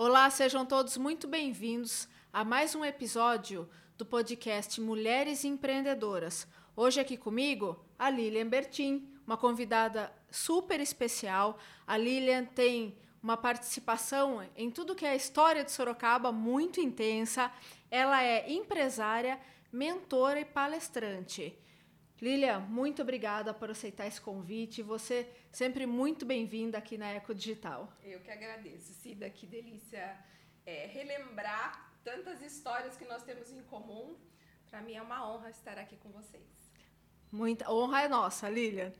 Olá, sejam todos muito bem-vindos a mais um episódio do podcast Mulheres Empreendedoras. Hoje aqui comigo a Lilian Bertin, uma convidada super especial. A Lilian tem uma participação em tudo que é a história de Sorocaba muito intensa. Ela é empresária, mentora e palestrante. Lilian, muito obrigada por aceitar esse convite. Você sempre muito bem-vinda aqui na Eco Digital. Eu que agradeço, Cida. Que delícia é, relembrar tantas histórias que nós temos em comum. Para mim é uma honra estar aqui com vocês. Muita honra é nossa, Lilian.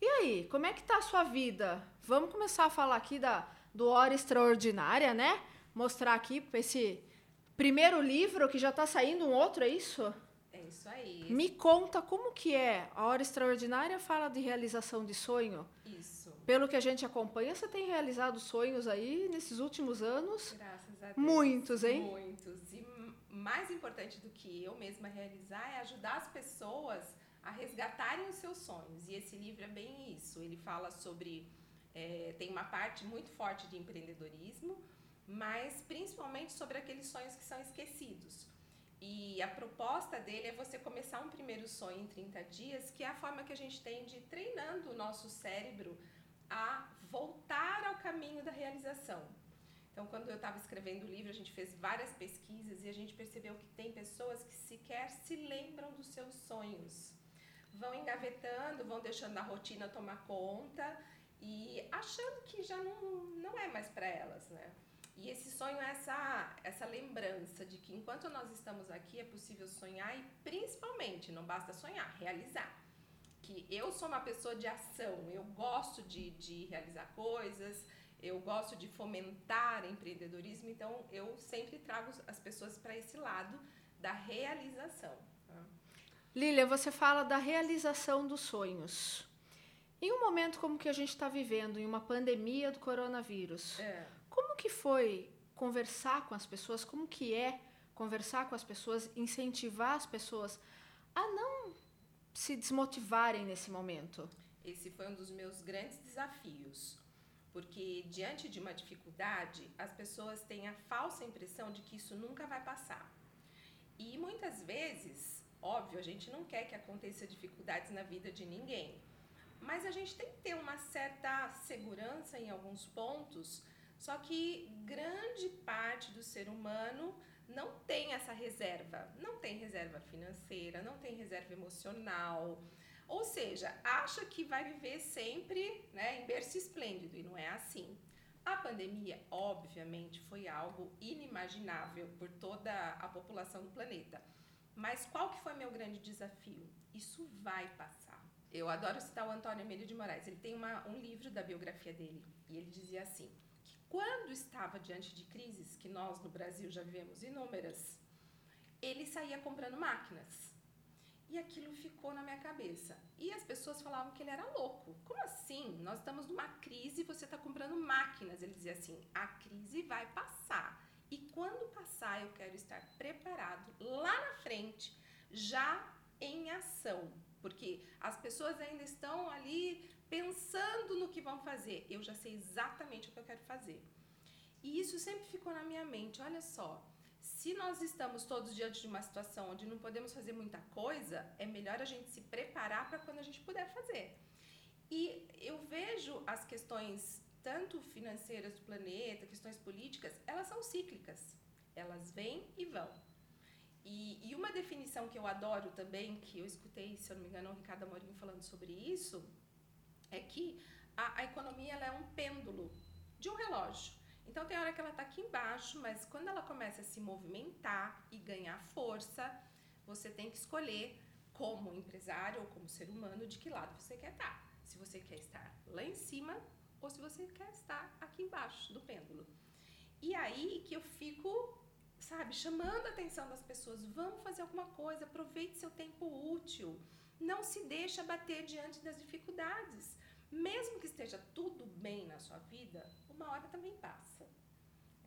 E aí, como é que tá a sua vida? Vamos começar a falar aqui da do Hora Extraordinária, né? Mostrar aqui esse primeiro livro que já está saindo um outro, é isso? Isso aí. Me conta como que é. A Hora Extraordinária fala de realização de sonho. Isso. Pelo que a gente acompanha, você tem realizado sonhos aí nesses últimos anos. Graças a Deus. Muitos, hein? Muitos. E mais importante do que eu mesma realizar é ajudar as pessoas a resgatarem os seus sonhos. E esse livro é bem isso. Ele fala sobre. É, tem uma parte muito forte de empreendedorismo, mas principalmente sobre aqueles sonhos que são esquecidos. E a proposta dele é você começar um primeiro sonho em 30 dias, que é a forma que a gente tem de treinando o nosso cérebro a voltar ao caminho da realização. Então, quando eu estava escrevendo o livro, a gente fez várias pesquisas e a gente percebeu que tem pessoas que sequer se lembram dos seus sonhos. Vão engavetando, vão deixando a rotina tomar conta e achando que já não, não é mais para elas, né? E esse sonho é essa, essa lembrança de que enquanto nós estamos aqui é possível sonhar e principalmente, não basta sonhar, realizar. Que eu sou uma pessoa de ação, eu gosto de, de realizar coisas, eu gosto de fomentar empreendedorismo, então eu sempre trago as pessoas para esse lado da realização. Tá? Lília, você fala da realização dos sonhos. Em um momento como que a gente está vivendo, em uma pandemia do coronavírus, É. como que foi conversar com as pessoas? Como que é conversar com as pessoas, incentivar as pessoas a não se desmotivarem nesse momento? Esse foi um dos meus grandes desafios, porque diante de uma dificuldade, as pessoas têm a falsa impressão de que isso nunca vai passar. E muitas vezes, óbvio, a gente não quer que aconteça dificuldades na vida de ninguém, mas a gente tem que ter uma certa segurança em alguns pontos, só que grande parte do ser humano não tem essa reserva, não tem reserva financeira, não tem reserva emocional, ou seja, acha que vai viver sempre né, em berço esplêndido e não é assim. A pandemia, obviamente, foi algo inimaginável por toda a população do planeta. Mas qual que foi meu grande desafio? Isso vai passar. Eu adoro citar o Antônio Emílio de Moraes. Ele tem uma, um livro da biografia dele e ele dizia assim: quando estava diante de crises, que nós no Brasil já vivemos inúmeras, ele saía comprando máquinas. E aquilo ficou na minha cabeça. E as pessoas falavam que ele era louco. Como assim? Nós estamos numa crise e você está comprando máquinas. Ele dizia assim: a crise vai passar. E quando passar, eu quero estar preparado lá na frente, já em ação. Porque as pessoas ainda estão ali pensando no que vão fazer. Eu já sei exatamente o que eu quero fazer. E isso sempre ficou na minha mente. Olha só, se nós estamos todos diante de uma situação onde não podemos fazer muita coisa, é melhor a gente se preparar para quando a gente puder fazer. E eu vejo as questões, tanto financeiras do planeta, questões políticas, elas são cíclicas. Elas vêm e vão. E, e uma definição que eu adoro também, que eu escutei, se eu não me engano, o Ricardo Amorim falando sobre isso, é que a, a economia é um pêndulo de um relógio. Então tem hora que ela está aqui embaixo, mas quando ela começa a se movimentar e ganhar força, você tem que escolher como empresário ou como ser humano de que lado você quer estar. Se você quer estar lá em cima ou se você quer estar aqui embaixo do pêndulo. E aí que eu fico, sabe, chamando a atenção das pessoas, vamos fazer alguma coisa, aproveite seu tempo útil. Não se deixa bater diante das dificuldades. Mesmo que esteja tudo bem na sua vida, uma hora também passa.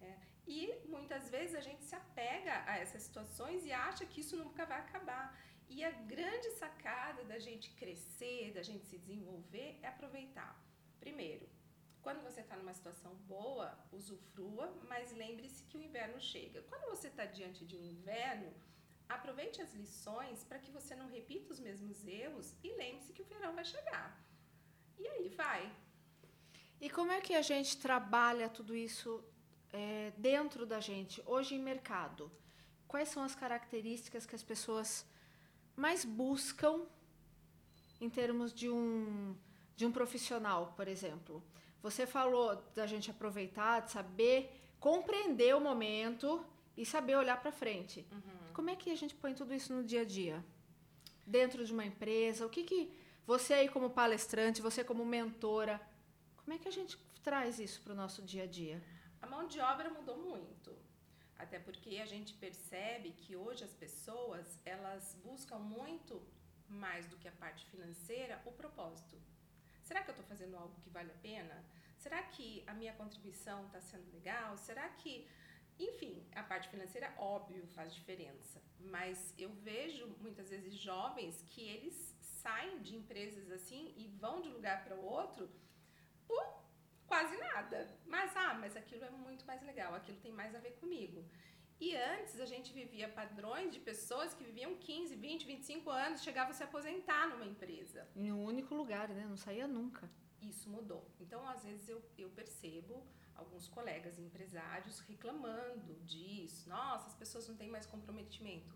É. E muitas vezes a gente se apega a essas situações e acha que isso nunca vai acabar. E a grande sacada da gente crescer, da gente se desenvolver, é aproveitar. Primeiro, Quando você está numa situação boa, usufrua, mas lembre-se que o inverno chega. Quando você está diante de um inverno, aproveite as lições para que você não repita os mesmos erros e lembre-se que o verão vai chegar. E aí vai. E como é que a gente trabalha tudo isso é, dentro da gente, hoje em mercado? Quais são as características que as pessoas mais buscam em termos de um, de um profissional, por exemplo? Você falou da gente aproveitar, de saber compreender o momento e saber olhar para frente. Uhum. Como é que a gente põe tudo isso no dia a dia? Dentro de uma empresa, o que que você aí como palestrante, você como mentora, como é que a gente traz isso para o nosso dia a dia? A mão de obra mudou muito. Até porque a gente percebe que hoje as pessoas, elas buscam muito mais do que a parte financeira, o propósito. Será que eu estou fazendo algo que vale a pena? Será que a minha contribuição está sendo legal? Será que enfim, a parte financeira, óbvio, faz diferença. Mas eu vejo muitas vezes jovens que eles saem de empresas assim e vão de um lugar para o outro por quase nada. Mas, ah, mas aquilo é muito mais legal, aquilo tem mais a ver comigo. E antes a gente vivia padrões de pessoas que viviam 15, 20, 25 anos, chegavam a se aposentar numa empresa. Em um único lugar, né? Não saía nunca. Isso mudou. Então, às vezes eu, eu percebo alguns colegas empresários reclamando disso. Nossa, as pessoas não têm mais comprometimento.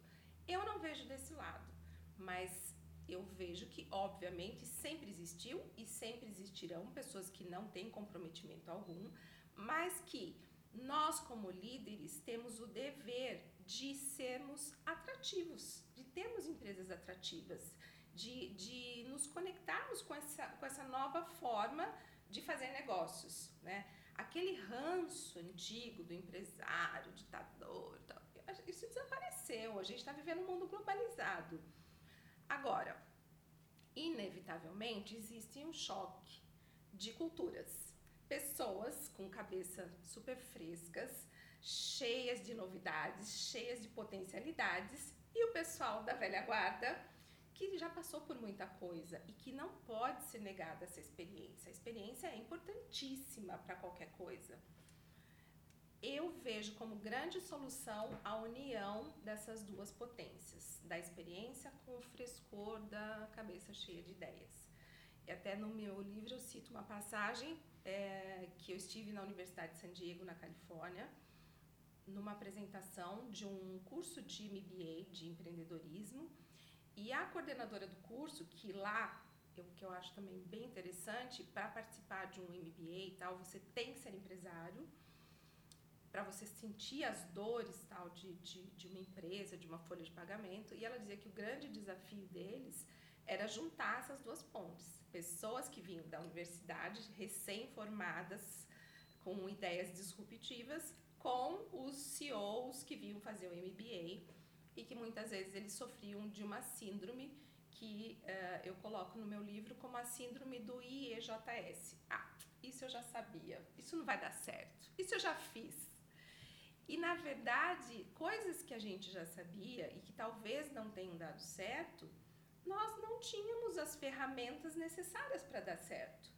Eu não vejo desse lado, mas eu vejo que, obviamente, sempre existiu e sempre existirão pessoas que não têm comprometimento algum, mas que nós, como líderes, temos o dever de sermos atrativos, de termos empresas atrativas, de, de nos conectarmos com essa, com essa nova forma de fazer negócios, né? aquele ranço antigo do empresário, ditador, isso desapareceu. A gente está vivendo um mundo globalizado. Agora, inevitavelmente existe um choque de culturas. Pessoas com cabeça super frescas, cheias de novidades, cheias de potencialidades, e o pessoal da velha guarda que já passou por muita coisa e que não pode ser negada essa experiência. A experiência é importantíssima para qualquer coisa. Eu vejo como grande solução a união dessas duas potências, da experiência com o frescor da cabeça cheia de ideias. E até no meu livro eu cito uma passagem é, que eu estive na Universidade de San Diego, na Califórnia, numa apresentação de um curso de MBA de empreendedorismo a coordenadora do curso, que lá, eu, que eu acho também bem interessante, para participar de um MBA e tal, você tem que ser empresário, para você sentir as dores tal de, de, de uma empresa, de uma folha de pagamento. E ela dizia que o grande desafio deles era juntar essas duas pontes. Pessoas que vinham da universidade, recém-formadas, com ideias disruptivas, com os CEOs que vinham fazer o MBA e que muitas vezes eles sofriam de uma síndrome que uh, eu coloco no meu livro como a síndrome do IEJS. Ah, isso eu já sabia, isso não vai dar certo, isso eu já fiz. E na verdade, coisas que a gente já sabia e que talvez não tenham dado certo, nós não tínhamos as ferramentas necessárias para dar certo.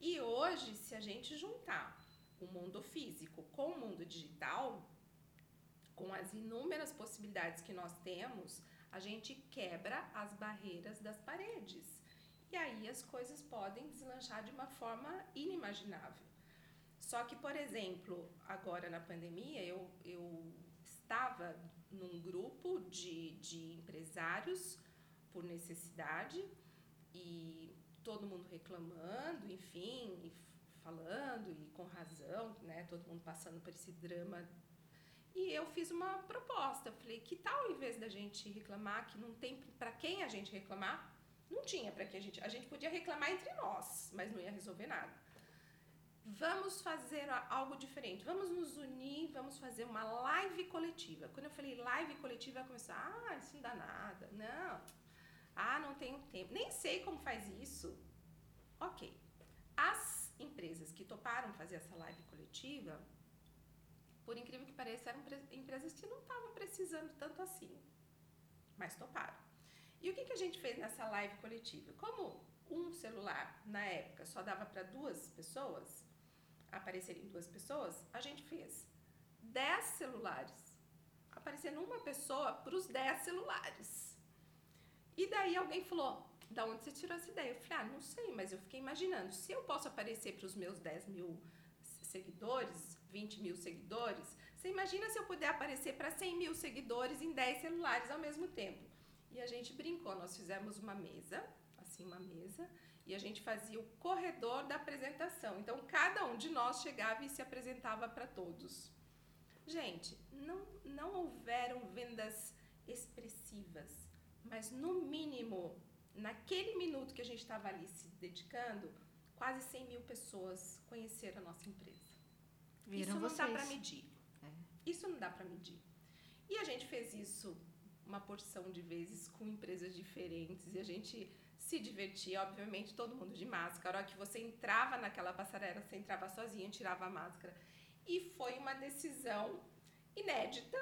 E hoje, se a gente juntar o mundo físico com o mundo digital, com as inúmeras possibilidades que nós temos, a gente quebra as barreiras das paredes. E aí as coisas podem deslanchar de uma forma inimaginável. Só que, por exemplo, agora na pandemia, eu, eu estava num grupo de, de empresários por necessidade e todo mundo reclamando, enfim, e falando e com razão, né? Todo mundo passando por esse drama e eu fiz uma proposta. Falei, que tal em vez da gente reclamar que não tem para quem a gente reclamar? Não tinha para que a gente. A gente podia reclamar entre nós, mas não ia resolver nada. Vamos fazer algo diferente. Vamos nos unir, vamos fazer uma live coletiva. Quando eu falei live coletiva, começou, ah, isso não dá nada. Não. Ah, não tenho tempo. Nem sei como faz isso. Ok. As empresas que toparam fazer essa live coletiva por incrível que pareça, eram empresas que não estavam precisando tanto assim, mas toparam. E o que, que a gente fez nessa live coletiva? Como um celular, na época, só dava para duas pessoas, aparecerem duas pessoas, a gente fez 10 celulares. Aparecendo uma pessoa para os 10 celulares. E daí alguém falou: da onde você tirou essa ideia? Eu falei: ah, não sei, mas eu fiquei imaginando. Se eu posso aparecer para os meus 10 mil seguidores, 20 mil seguidores, você imagina se eu puder aparecer para 100 mil seguidores em 10 celulares ao mesmo tempo. E a gente brincou, nós fizemos uma mesa, assim, uma mesa, e a gente fazia o corredor da apresentação. Então, cada um de nós chegava e se apresentava para todos. Gente, não, não houveram vendas expressivas, mas no mínimo, naquele minuto que a gente estava ali se dedicando, quase 100 mil pessoas conheceram a nossa empresa. Viram isso não vocês. dá para medir. É. Isso não dá para medir. E a gente fez isso uma porção de vezes com empresas diferentes e a gente se divertia, obviamente, todo mundo de máscara. A hora que você entrava naquela passarela, você entrava sozinha, tirava a máscara. E foi uma decisão inédita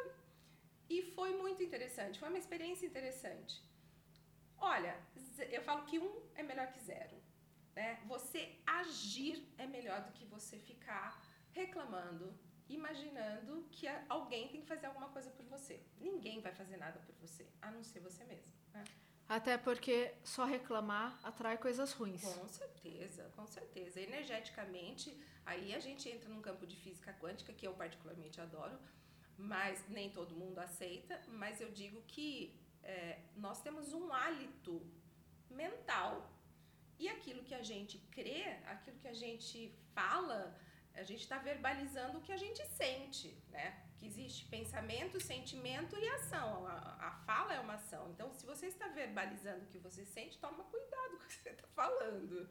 e foi muito interessante, foi uma experiência interessante. Olha, eu falo que um é melhor que zero. Né? Você agir é melhor do que você ficar reclamando, imaginando que alguém tem que fazer alguma coisa por você. Ninguém vai fazer nada por você, a não ser você mesmo. Né? Até porque só reclamar atrai coisas ruins. Com certeza, com certeza. Energeticamente, aí a gente entra num campo de física quântica que eu particularmente adoro, mas nem todo mundo aceita. Mas eu digo que é, nós temos um hálito mental e aquilo que a gente crê, aquilo que a gente fala, a gente está verbalizando o que a gente sente, né? que existe pensamento, sentimento e ação. A, a, fala é uma ação. Então, se você está verbalizando o que você sente, toma cuidado com o que você está falando,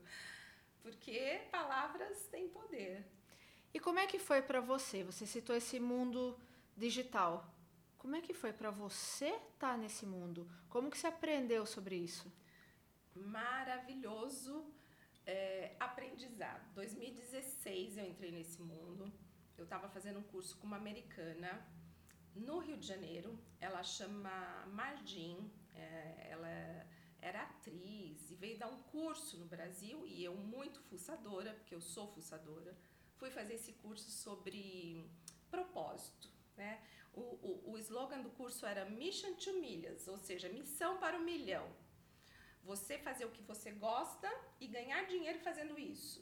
porque palavras têm poder. E como é que foi para você? Você citou esse mundo digital. Como é que foi para você estar tá nesse mundo? Como que você aprendeu sobre isso? Maravilhoso é, aprendizado. 2016 eu entrei nesse mundo eu estava fazendo um curso com uma americana no Rio de Janeiro. Ela chama Margin, é, ela era atriz e veio dar um curso no Brasil e eu muito fuçadora, porque eu sou fuçadora, fui fazer esse curso sobre propósito, né? O, o, o slogan do curso era Mission to Millions, ou seja, missão para o milhão. Você fazer o que você gosta e ganhar dinheiro fazendo isso.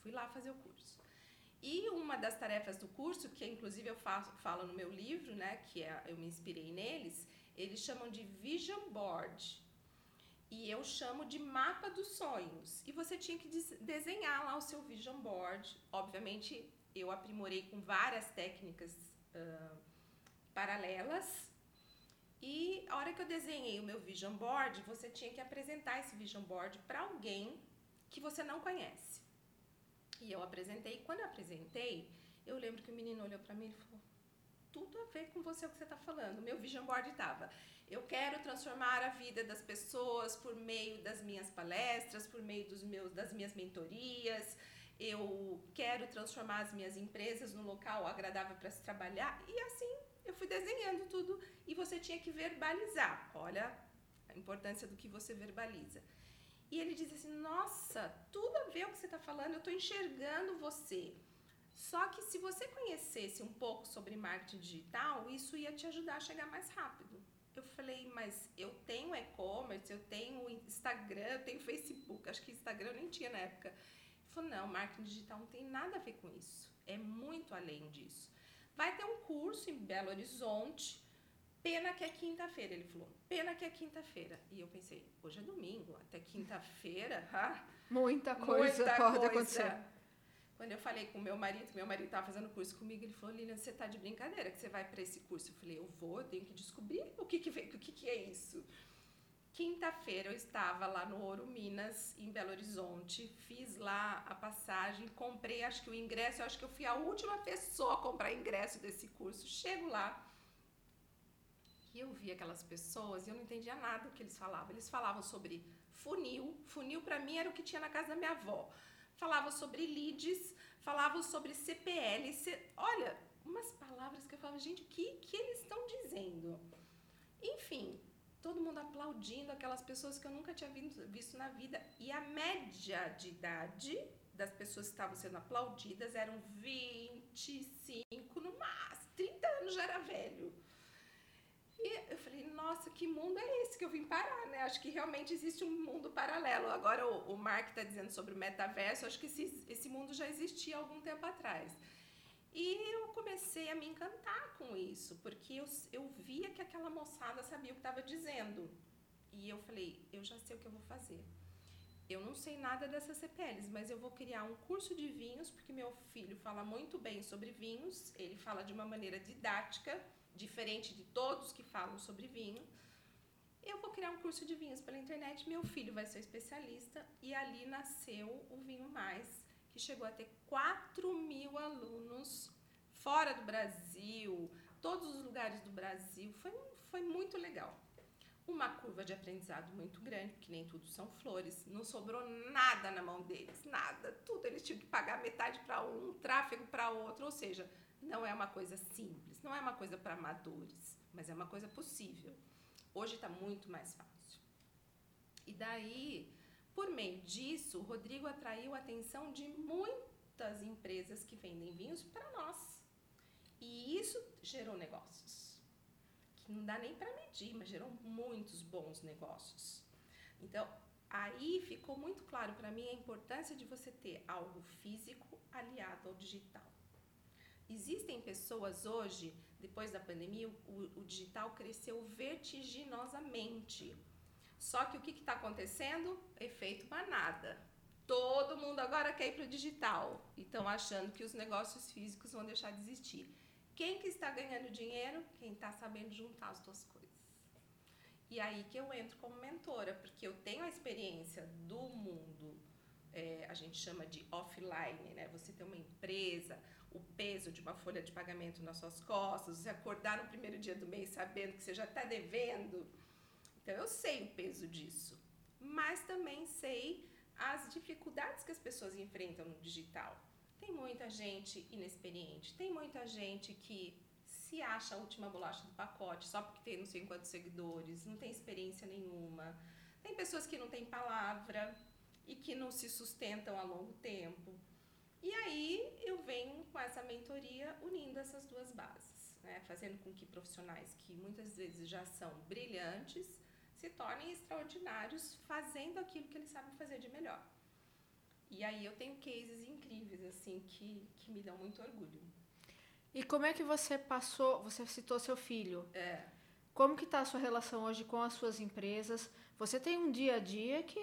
Fui lá fazer o curso. E uma das tarefas do curso, que inclusive eu faço, falo no meu livro, né, que é, eu me inspirei neles, eles chamam de Vision Board. E eu chamo de mapa dos sonhos. E você tinha que desenhar lá o seu Vision Board. Obviamente, eu aprimorei com várias técnicas uh, paralelas. E a hora que eu desenhei o meu Vision Board, você tinha que apresentar esse Vision Board para alguém que você não conhece. E eu apresentei. Quando eu apresentei, eu lembro que o menino olhou para mim e falou: tudo a ver com você o que você está falando. Meu vision board estava. Eu quero transformar a vida das pessoas por meio das minhas palestras, por meio dos meus, das minhas mentorias. Eu quero transformar as minhas empresas num local agradável para se trabalhar. E assim eu fui desenhando tudo e você tinha que verbalizar. Olha a importância do que você verbaliza. E ele diz assim: Nossa, tudo a ver o que você está falando, eu estou enxergando você. Só que se você conhecesse um pouco sobre marketing digital, isso ia te ajudar a chegar mais rápido. Eu falei, mas eu tenho e-commerce, eu tenho Instagram, eu tenho Facebook. Acho que Instagram eu nem tinha na época. Ele falou, não, marketing digital não tem nada a ver com isso. É muito além disso. Vai ter um curso em Belo Horizonte Pena que é quinta-feira. Ele falou, pena que é quinta-feira. E eu pensei, hoje é domingo, até quinta-feira. Ah, muita coisa muita pode coisa. acontecer. Quando eu falei com meu marido, meu marido estava fazendo curso comigo, ele falou, Lilian, você está de brincadeira que você vai para esse curso? Eu falei, eu vou, eu tenho que descobrir o que, que, o que, que é isso. Quinta-feira eu estava lá no Ouro Minas, em Belo Horizonte, fiz lá a passagem, comprei, acho que o ingresso, acho que eu fui a última pessoa a comprar ingresso desse curso. Chego lá, e eu vi aquelas pessoas e eu não entendia nada do que eles falavam. Eles falavam sobre funil. Funil para mim era o que tinha na casa da minha avó. Falavam sobre leads, falavam sobre CPL. C... Olha, umas palavras que eu falava, gente, o que, que eles estão dizendo? Enfim, todo mundo aplaudindo aquelas pessoas que eu nunca tinha visto na vida. E a média de idade das pessoas que estavam sendo aplaudidas eram 25 no máximo, 30 anos já era velho. E eu falei, nossa, que mundo é esse que eu vim parar, né? Acho que realmente existe um mundo paralelo. Agora o, Mark está dizendo sobre o metaverso, acho que esse, esse mundo já existia algum tempo atrás. E eu comecei a me encantar com isso, porque eu, eu via que aquela moçada sabia o que estava dizendo. E eu falei, eu já sei o que eu vou fazer. Eu não sei nada dessas CPLs, mas eu vou criar um curso de vinhos, porque meu filho fala muito bem sobre vinhos, ele fala de uma maneira didática diferente de todos que falam sobre vinho. Eu vou criar um curso de vinhos pela internet, meu filho vai ser especialista e ali nasceu o Vinho Mais, que chegou a ter 4 mil alunos fora do Brasil, todos os lugares do Brasil. Foi, foi muito legal. Uma curva de aprendizado muito grande, porque nem tudo são flores. Não sobrou nada na mão deles, nada. Tudo eles tinham que pagar metade para um, tráfego para outro. Ou seja, não é uma coisa simples, não é uma coisa para amadores, mas é uma coisa possível. Hoje está muito mais fácil. E daí, por meio disso, Rodrigo atraiu a atenção de muitas empresas que vendem vinhos para nós. E isso gerou negócios. Que não dá nem para medir, mas gerou muitos bons negócios. Então, aí ficou muito claro para mim a importância de você ter algo físico aliado ao digital. Existem pessoas hoje, depois da pandemia, o, o digital cresceu vertiginosamente. Só que o que está acontecendo? Efeito manada. Todo mundo agora quer ir para o digital e estão achando que os negócios físicos vão deixar de existir. Quem que está ganhando dinheiro? Quem está sabendo juntar as duas coisas. E aí que eu entro como mentora, porque eu tenho a experiência do mundo, é, a gente chama de offline, né? Você tem uma empresa, o peso de uma folha de pagamento nas suas costas, você acordar no primeiro dia do mês sabendo que você já está devendo. Então eu sei o peso disso, mas também sei as dificuldades que as pessoas enfrentam no digital. Tem muita gente inexperiente, tem muita gente que se acha a última bolacha do pacote só porque tem não sei quantos seguidores, não tem experiência nenhuma. Tem pessoas que não têm palavra e que não se sustentam a longo tempo. E aí eu venho com essa mentoria unindo essas duas bases, né? fazendo com que profissionais que muitas vezes já são brilhantes se tornem extraordinários fazendo aquilo que eles sabem fazer de melhor. E aí eu tenho cases incríveis assim que, que me dão muito orgulho. E como é que você passou? Você citou seu filho. É. Como que está a sua relação hoje com as suas empresas? Você tem um dia a dia que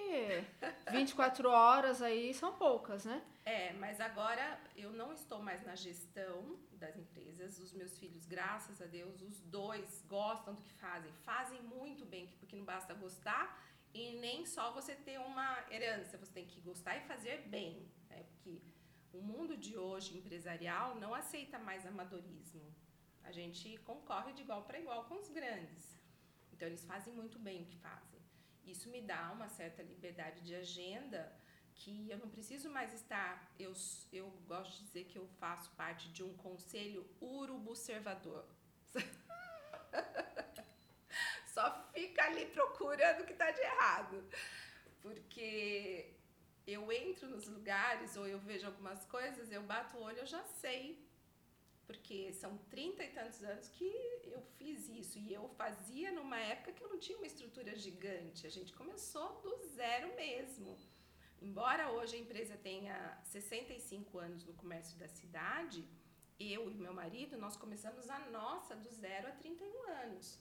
24 horas aí são poucas, né? É, mas agora eu não estou mais na gestão das empresas. Os meus filhos, graças a Deus, os dois gostam do que fazem. Fazem muito bem, porque não basta gostar e nem só você ter uma herança, você tem que gostar e fazer bem. Né? Porque o mundo de hoje empresarial não aceita mais amadorismo. A gente concorre de igual para igual com os grandes. Então eles fazem muito bem o que fazem. Isso me dá uma certa liberdade de agenda que eu não preciso mais estar. Eu, eu gosto de dizer que eu faço parte de um conselho urubu-observador. Só fica ali procurando o que está de errado. Porque eu entro nos lugares ou eu vejo algumas coisas, eu bato o olho, eu já sei porque são trinta e tantos anos que eu fiz isso e eu fazia numa época que eu não tinha uma estrutura gigante. A gente começou do zero mesmo. Embora hoje a empresa tenha 65 anos no comércio da cidade, eu e meu marido, nós começamos a nossa do zero a 31 anos.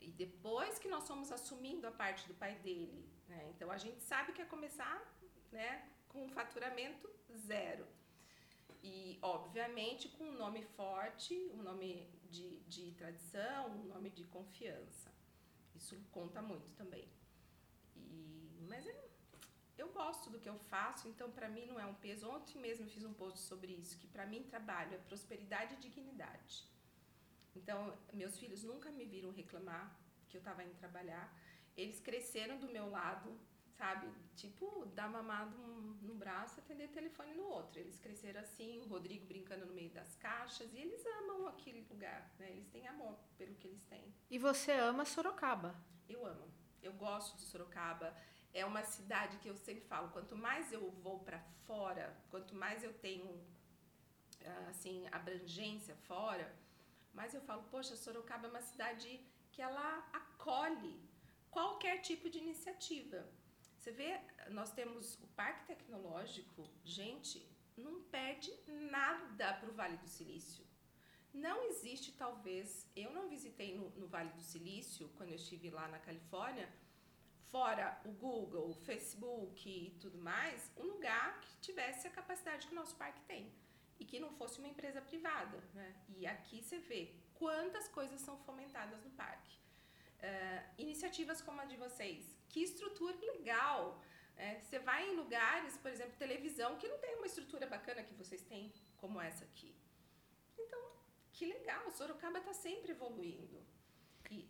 E depois que nós fomos assumindo a parte do pai dele, né? Então a gente sabe que é começar, né, com um faturamento zero. E, obviamente, com um nome forte, um nome de, de tradição, um nome de confiança. Isso conta muito também. E, mas eu, eu gosto do que eu faço, então para mim não é um peso. Ontem mesmo eu fiz um post sobre isso, que para mim trabalho é prosperidade e dignidade. Então, meus filhos nunca me viram reclamar que eu estava indo trabalhar. Eles cresceram do meu lado, sabe? Tipo, dar mamado no braço e atender telefone no outro. Eles cresceram assim, o Rodrigo brincando no meio das caixas, e eles amam aquele lugar, né? Eles têm amor pelo que eles têm. E você ama Sorocaba? Eu amo. Eu gosto de Sorocaba. É uma cidade que eu sempre falo, quanto mais eu vou para fora, quanto mais eu tenho assim abrangência fora, mais eu falo, poxa, Sorocaba é uma cidade que ela acolhe qualquer tipo de iniciativa. Você vê, nós temos o Parque Tecnológico, gente, não perde nada para o Vale do Silício. Não existe, talvez, eu não visitei no, no Vale do Silício, quando eu estive lá na Califórnia, fora o Google, o Facebook e tudo mais, um lugar que tivesse a capacidade que o nosso parque tem e que não fosse uma empresa privada. Né? E aqui você vê quantas coisas são fomentadas no parque. Uh, iniciativas como a de vocês, que estrutura legal! É, você vai em lugares, por exemplo, televisão, que não tem uma estrutura bacana que vocês têm, como essa aqui. Então, que legal! Sorocaba está sempre evoluindo. E,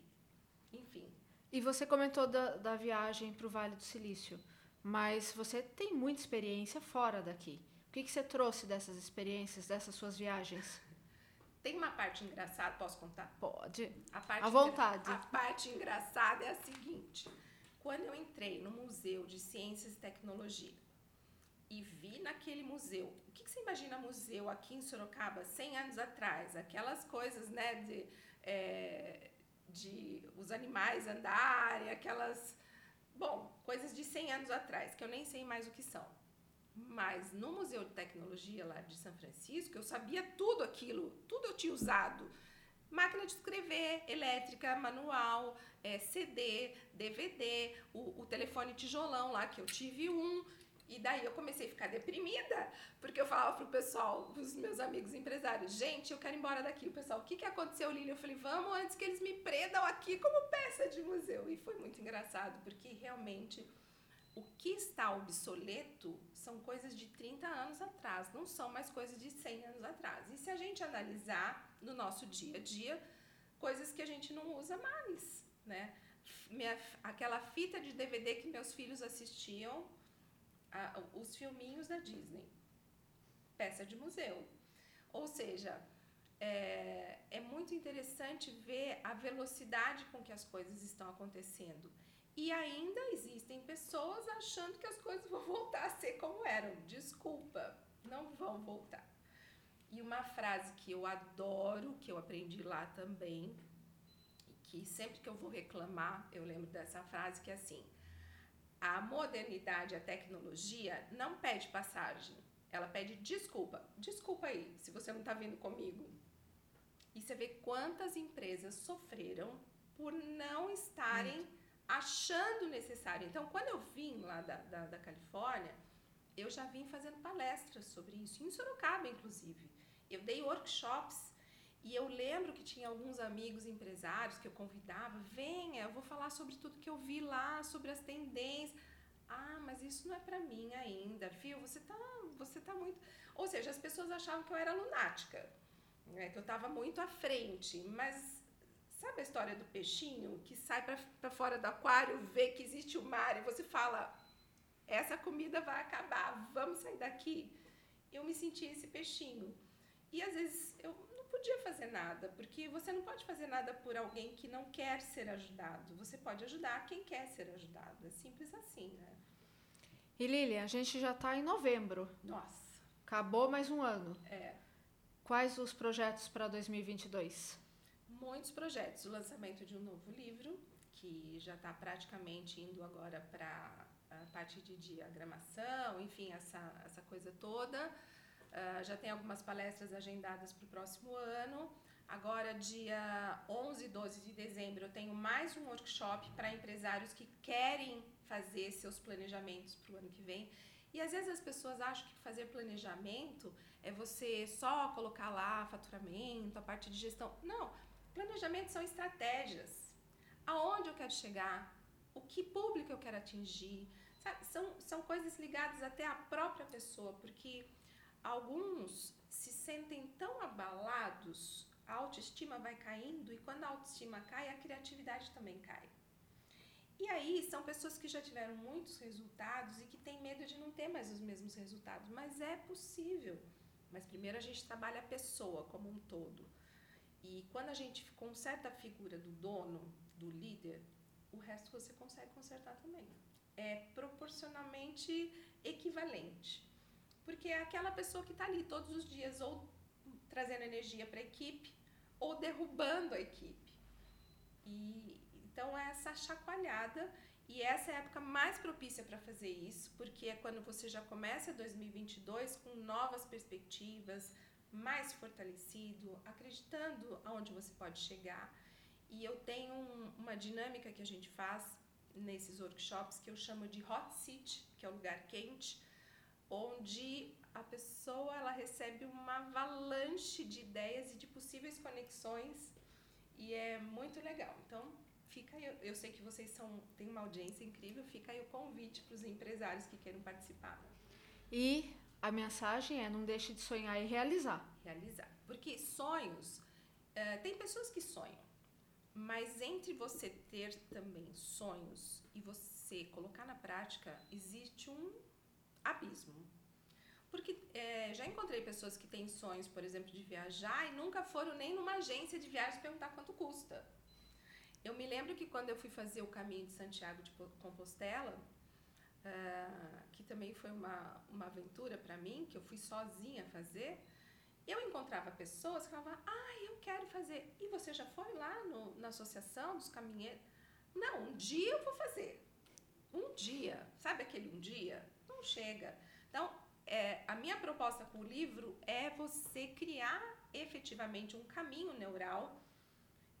enfim, e você comentou da, da viagem para o Vale do Silício, mas você tem muita experiência fora daqui. O que, que você trouxe dessas experiências, dessas suas viagens? Tem uma parte engraçada, posso contar? Pode. A parte à vontade. A parte engraçada é a seguinte: quando eu entrei no Museu de Ciências e Tecnologia e vi naquele museu, o que, que você imagina museu aqui em Sorocaba 100 anos atrás? Aquelas coisas, né, de. É, de os animais andarem, aquelas. Bom, coisas de 100 anos atrás, que eu nem sei mais o que são. Mas no Museu de Tecnologia lá de São Francisco, eu sabia tudo aquilo, tudo eu tinha usado. Máquina de escrever, elétrica, manual, é, CD, DVD, o, o telefone tijolão lá, que eu tive um. E daí eu comecei a ficar deprimida, porque eu falava pro pessoal, pros meus amigos empresários, gente, eu quero ir embora daqui. O pessoal, o que, que aconteceu, Lili? Eu falei, vamos antes que eles me prendam aqui como peça de museu. E foi muito engraçado, porque realmente o que está obsoleto são coisas de 30 anos atrás, não são mais coisas de 100 anos atrás. E se a gente analisar no nosso dia a dia, coisas que a gente não usa mais, né? Minha, aquela fita de DVD que meus filhos assistiam a, os filminhos da Disney. Peça de museu. Ou seja, é, é muito interessante ver a velocidade com que as coisas estão acontecendo. E ainda existem pessoas achando que as coisas vão voltar a ser como eram. Desculpa, não vão voltar. E uma frase que eu adoro, que eu aprendi lá também, que sempre que eu vou reclamar, eu lembro dessa frase que é assim: a modernidade, a tecnologia não pede passagem, ela pede desculpa. Desculpa aí, se você não está vindo comigo. E você vê quantas empresas sofreram por não estarem Muito. achando necessário. Então, quando eu vim lá da, da, da Califórnia, eu já vim fazendo palestras sobre isso, em Sorocaba, inclusive. Eu dei workshops e eu lembro que tinha alguns amigos empresários que eu convidava, venha, eu vou falar sobre tudo que eu vi lá, sobre as tendências. Ah, mas isso não é para mim ainda, Fio, você tá, você tá muito. Ou seja, as pessoas achavam que eu era lunática, né? que eu estava muito à frente, mas sabe a história do peixinho que sai para fora do aquário, vê que existe o mar e você fala: essa comida vai acabar, vamos sair daqui? Eu me senti esse peixinho. E às vezes eu podia fazer nada, porque você não pode fazer nada por alguém que não quer ser ajudado. Você pode ajudar quem quer ser ajudado. É simples assim, né? E Lilian, a gente já está em novembro. Nossa. Acabou mais um ano. É. Quais os projetos para 2022? Muitos projetos. O lançamento de um novo livro, que já está praticamente indo agora para a parte de diagramação, enfim, essa, essa coisa toda. Uh, já tem algumas palestras agendadas para o próximo ano. Agora, dia 11 e 12 de dezembro, eu tenho mais um workshop para empresários que querem fazer seus planejamentos para o ano que vem. E às vezes as pessoas acham que fazer planejamento é você só colocar lá faturamento, a parte de gestão. Não, planejamento são estratégias. Aonde eu quero chegar? O que público eu quero atingir? Sabe? São, são coisas ligadas até à própria pessoa, porque alguns se sentem tão abalados, a autoestima vai caindo e quando a autoestima cai, a criatividade também cai. E aí são pessoas que já tiveram muitos resultados e que têm medo de não ter mais os mesmos resultados, mas é possível. Mas primeiro a gente trabalha a pessoa como um todo. E quando a gente conserta a figura do dono, do líder, o resto você consegue consertar também. é proporcionalmente equivalente. Porque é aquela pessoa que está ali todos os dias ou trazendo energia para a equipe ou derrubando a equipe. E então é essa chacoalhada e essa é a época mais propícia para fazer isso, porque é quando você já começa 2022 com novas perspectivas, mais fortalecido, acreditando aonde você pode chegar. E eu tenho um, uma dinâmica que a gente faz nesses workshops que eu chamo de hot seat, que é o lugar quente, onde a pessoa ela recebe uma avalanche de ideias e de possíveis conexões e é muito legal. Então, fica aí, eu sei que vocês são têm uma audiência incrível, fica aí o convite para os empresários que queiram participar. E a mensagem é não deixe de sonhar e realizar. Realizar. Porque sonhos, uh, tem pessoas que sonham, mas entre você ter também sonhos e você colocar na prática, existe um abismo. Porque é, já encontrei pessoas que têm sonhos, por exemplo, de viajar e nunca foram nem numa agência de viagens perguntar quanto custa. Eu me lembro que quando eu fui fazer o caminho de Santiago de Compostela, uh, que também foi uma, uma aventura para mim, que eu fui sozinha fazer, eu encontrava pessoas que falavam, ah, eu quero fazer. E você já foi lá no, na associação dos caminheiros? Não, um dia eu vou fazer. Um dia. Sabe aquele um dia? Não chega. Então, é, a minha proposta com o livro é você criar efetivamente um caminho neural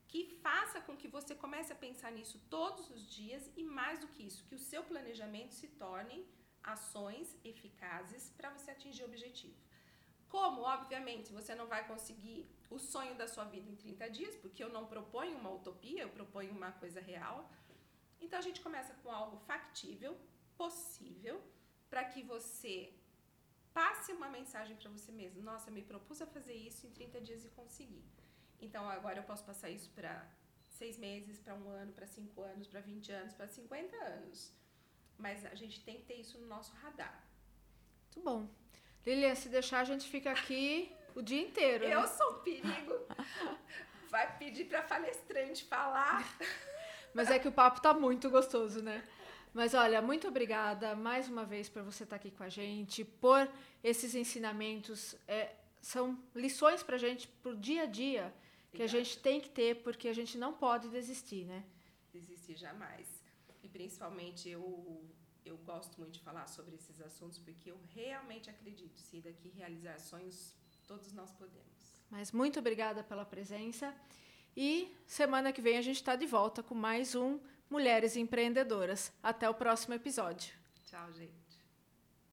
que faça com que você comece a pensar nisso todos os dias e mais do que isso, que o seu planejamento se torne ações eficazes para você atingir o objetivo. Como, obviamente, você não vai conseguir o sonho da sua vida em 30 dias, porque eu não proponho uma utopia, eu proponho uma coisa real. Então a gente começa com algo factível, possível, para que você passe uma mensagem para você mesmo. Nossa, me propus a fazer isso em 30 dias e consegui. Então agora eu posso passar isso para seis meses, para um ano, para cinco anos, para 20 anos, para 50 anos. Mas a gente tem que ter isso no nosso radar. Muito bom. Lilian, se deixar, a gente fica aqui o dia inteiro. Eu né? sou um perigo. Vai pedir para palestrante falar. Mas é que o papo tá muito gostoso, né? Mas olha, muito obrigada mais uma vez por você estar tá aqui com a gente, por esses ensinamentos. É, são lições para a gente pro dia a dia que a gente tem que ter, porque a gente não pode desistir, né? Desistir jamais. E principalmente eu eu gosto muito de falar sobre esses assuntos porque eu realmente acredito, se daqui realizar sonhos, todos nós podemos. Mas muito obrigada pela presença. E semana que vem a gente está de volta com mais um Mulheres Empreendedoras. Até o próximo episódio. Tchau, gente.